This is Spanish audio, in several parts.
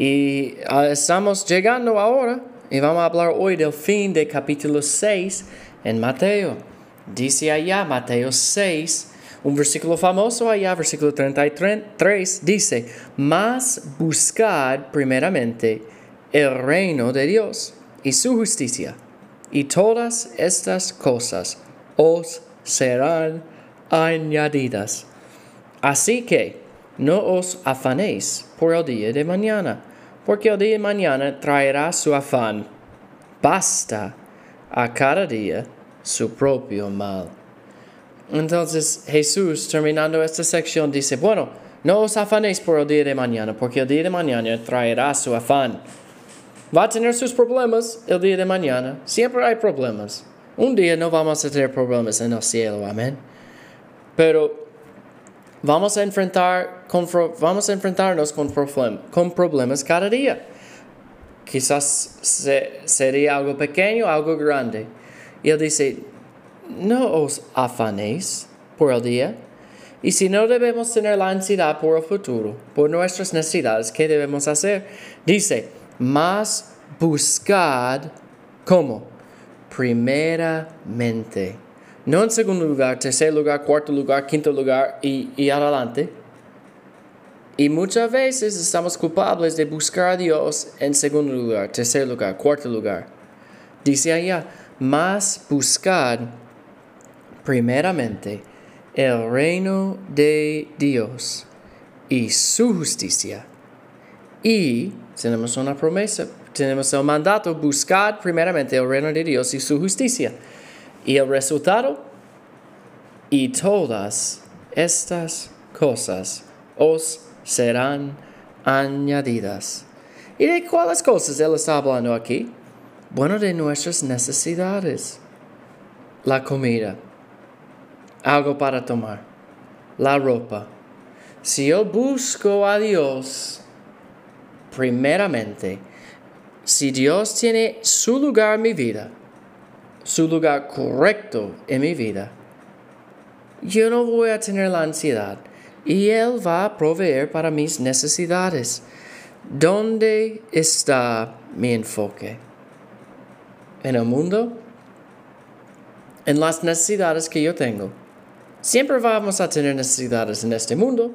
Y uh, estamos llegando ahora y vamos a hablar hoy del fin de capítulo 6 en Mateo. Dice allá, Mateo 6, un versículo famoso allá, versículo 33, dice, mas buscad primeramente el reino de Dios y su justicia, y todas estas cosas os serán añadidas. Así que no os afanéis por el día de mañana, porque el día de mañana traerá su afán. Basta a cada día su propio mal. Entonces Jesús, terminando esta sección, dice, bueno, no os afanéis por el día de mañana, porque el día de mañana traerá su afán. Va a tener sus problemas el día de mañana. Siempre hay problemas. Un día no vamos a tener problemas en el cielo, amén. Pero vamos a, enfrentar, vamos a enfrentarnos con, con problemas cada día. Quizás sería algo pequeño, algo grande. Y él dice, no os afanéis por el día. Y si no debemos tener la ansiedad por el futuro, por nuestras necesidades, ¿qué debemos hacer? Dice, más buscad ¿cómo? Primeramente no en segundo lugar, tercer lugar, cuarto lugar, quinto lugar y, y adelante. Y muchas veces estamos culpables de buscar a Dios en segundo lugar, tercer lugar, cuarto lugar. Dice allá, más buscad primeramente el reino de Dios y su justicia. Y tenemos una promesa, tenemos el mandato, buscad primeramente el reino de Dios y su justicia. Y el resultado, y todas estas cosas os serán añadidas. ¿Y de cuáles cosas Él está hablando aquí? Bueno, de nuestras necesidades. La comida, algo para tomar, la ropa. Si yo busco a Dios, primeramente, si Dios tiene su lugar en mi vida, su lugar correcto en mi vida, yo no voy a tener la ansiedad y Él va a proveer para mis necesidades. ¿Dónde está mi enfoque? ¿En el mundo? ¿En las necesidades que yo tengo? Siempre vamos a tener necesidades en este mundo.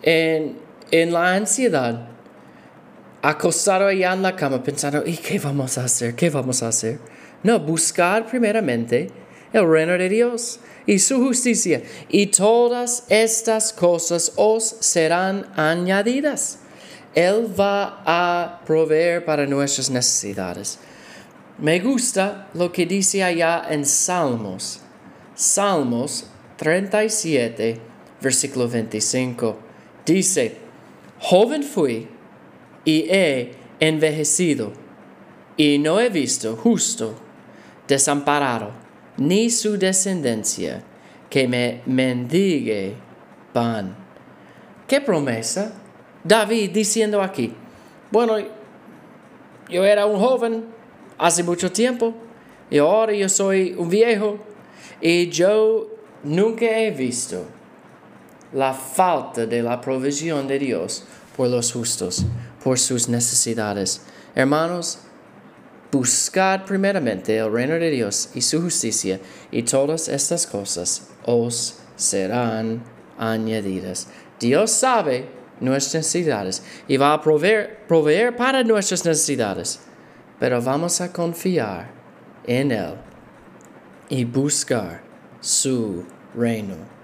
En, en la ansiedad, acostado allá en la cama pensando, ¿y qué vamos a hacer? ¿Qué vamos a hacer? No, buscar primeramente el reino de Dios y su justicia, y todas estas cosas os serán añadidas. Él va a proveer para nuestras necesidades. Me gusta lo que dice allá en Salmos. Salmos 37, versículo 25. Dice, joven fui y he envejecido y no he visto justo desamparado, ni su descendencia que me mendigue pan. ¿Qué promesa? David diciendo aquí, bueno, yo era un joven hace mucho tiempo y ahora yo soy un viejo y yo nunca he visto la falta de la provisión de Dios por los justos, por sus necesidades. Hermanos, Buscad primeramente el reino de Dios y su justicia, y todas estas cosas os serán añadidas. Dios sabe nuestras necesidades y va a proveer, proveer para nuestras necesidades, pero vamos a confiar en Él y buscar su reino.